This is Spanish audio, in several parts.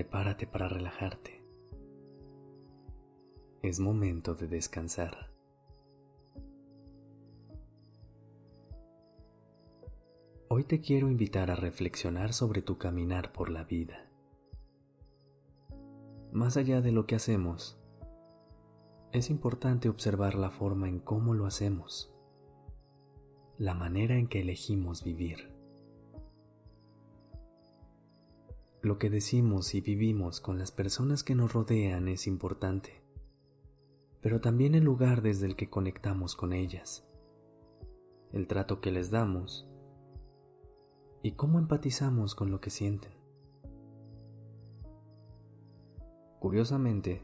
Prepárate para relajarte. Es momento de descansar. Hoy te quiero invitar a reflexionar sobre tu caminar por la vida. Más allá de lo que hacemos, es importante observar la forma en cómo lo hacemos, la manera en que elegimos vivir. Lo que decimos y vivimos con las personas que nos rodean es importante, pero también el lugar desde el que conectamos con ellas, el trato que les damos, y cómo empatizamos con lo que sienten. Curiosamente,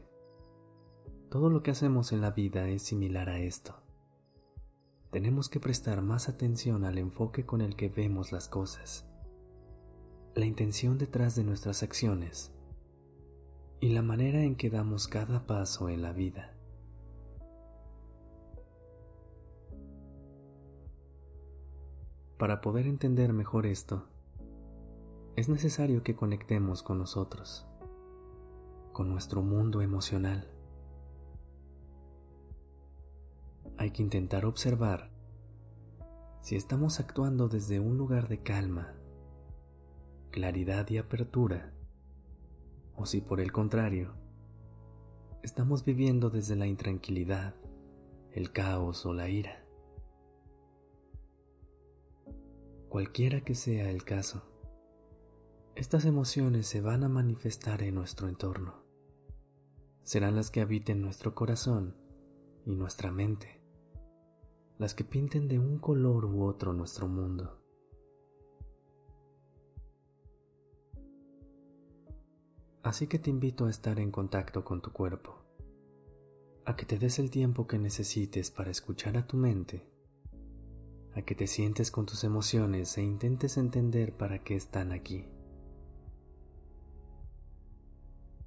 todo lo que hacemos en la vida es similar a esto. Tenemos que prestar más atención al enfoque con el que vemos las cosas, la intención detrás de nuestras acciones y la manera en que damos cada paso en la vida. Para poder entender mejor esto, es necesario que conectemos con nosotros, con nuestro mundo emocional. Hay que intentar observar si estamos actuando desde un lugar de calma, claridad y apertura, o si por el contrario, estamos viviendo desde la intranquilidad, el caos o la ira. Cualquiera que sea el caso, estas emociones se van a manifestar en nuestro entorno. Serán las que habiten nuestro corazón y nuestra mente, las que pinten de un color u otro nuestro mundo. Así que te invito a estar en contacto con tu cuerpo, a que te des el tiempo que necesites para escuchar a tu mente a que te sientes con tus emociones e intentes entender para qué están aquí.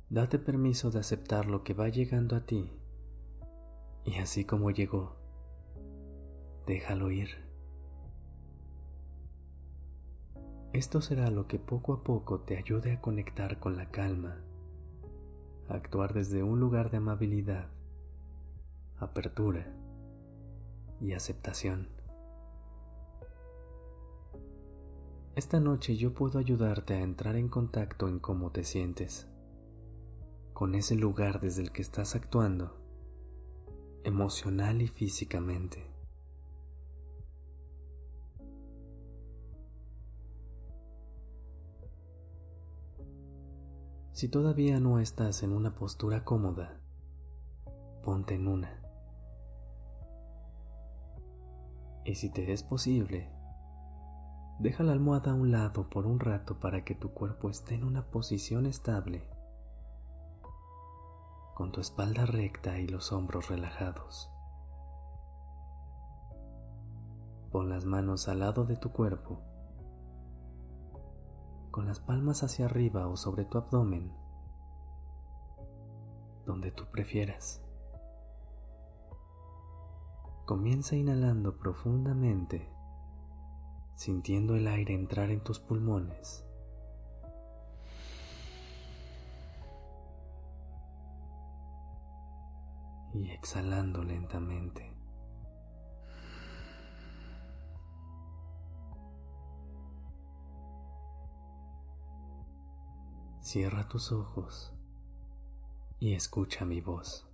Date permiso de aceptar lo que va llegando a ti y así como llegó, déjalo ir. Esto será lo que poco a poco te ayude a conectar con la calma, a actuar desde un lugar de amabilidad, apertura y aceptación. Esta noche yo puedo ayudarte a entrar en contacto en cómo te sientes, con ese lugar desde el que estás actuando, emocional y físicamente. Si todavía no estás en una postura cómoda, ponte en una. Y si te es posible, Deja la almohada a un lado por un rato para que tu cuerpo esté en una posición estable, con tu espalda recta y los hombros relajados. Pon las manos al lado de tu cuerpo, con las palmas hacia arriba o sobre tu abdomen, donde tú prefieras. Comienza inhalando profundamente sintiendo el aire entrar en tus pulmones. Y exhalando lentamente. Cierra tus ojos y escucha mi voz.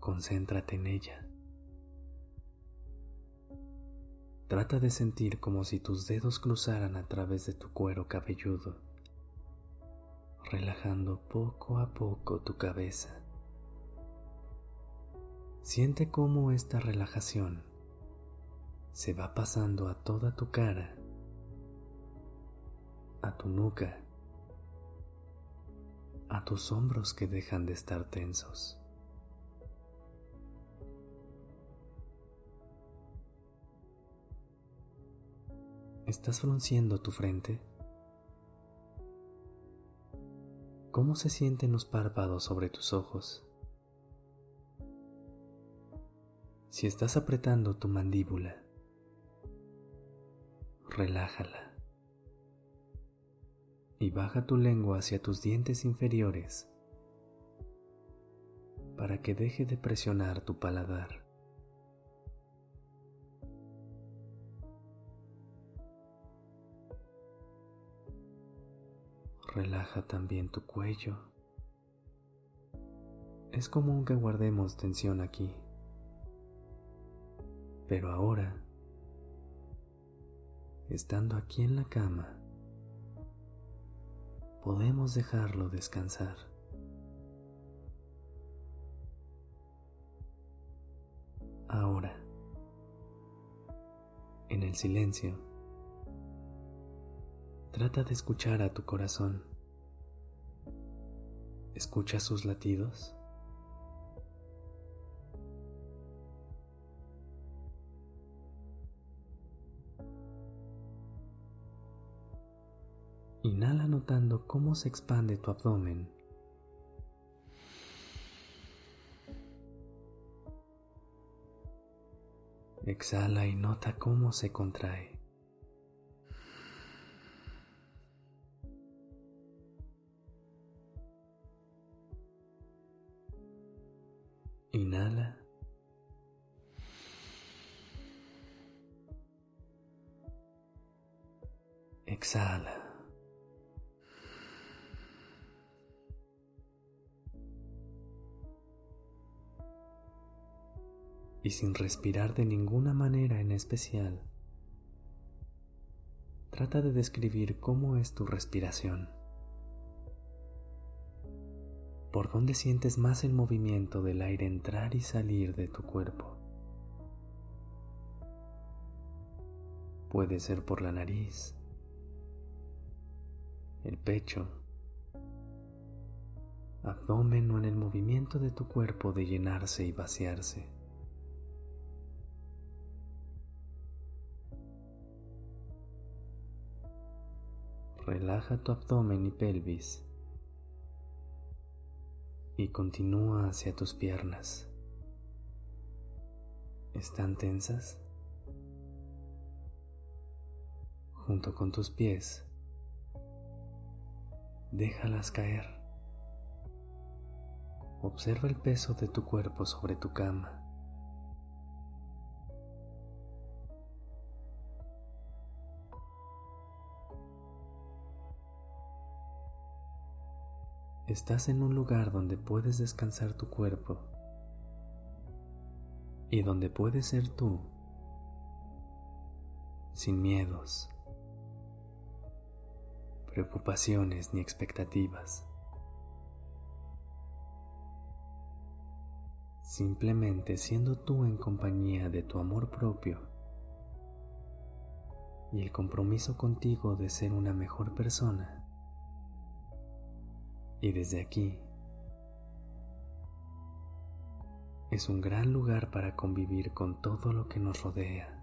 Concéntrate en ella. Trata de sentir como si tus dedos cruzaran a través de tu cuero cabelludo, relajando poco a poco tu cabeza. Siente cómo esta relajación se va pasando a toda tu cara a tu nuca, a tus hombros que dejan de estar tensos. ¿Estás frunciendo tu frente? ¿Cómo se sienten los párpados sobre tus ojos? Si estás apretando tu mandíbula, relájala y baja tu lengua hacia tus dientes inferiores para que deje de presionar tu paladar. Relaja también tu cuello. Es común que guardemos tensión aquí. Pero ahora, estando aquí en la cama, podemos dejarlo descansar. Ahora, en el silencio, trata de escuchar a tu corazón. ¿Escucha sus latidos? Inhala notando cómo se expande tu abdomen. Exhala y nota cómo se contrae. Inhala. Exhala. Y sin respirar de ninguna manera en especial, trata de describir cómo es tu respiración. ¿Por dónde sientes más el movimiento del aire entrar y salir de tu cuerpo? Puede ser por la nariz, el pecho, abdomen o en el movimiento de tu cuerpo de llenarse y vaciarse. Relaja tu abdomen y pelvis y continúa hacia tus piernas. ¿Están tensas? Junto con tus pies, déjalas caer. Observa el peso de tu cuerpo sobre tu cama. Estás en un lugar donde puedes descansar tu cuerpo y donde puedes ser tú sin miedos, preocupaciones ni expectativas. Simplemente siendo tú en compañía de tu amor propio y el compromiso contigo de ser una mejor persona y desde aquí es un gran lugar para convivir con todo lo que nos rodea.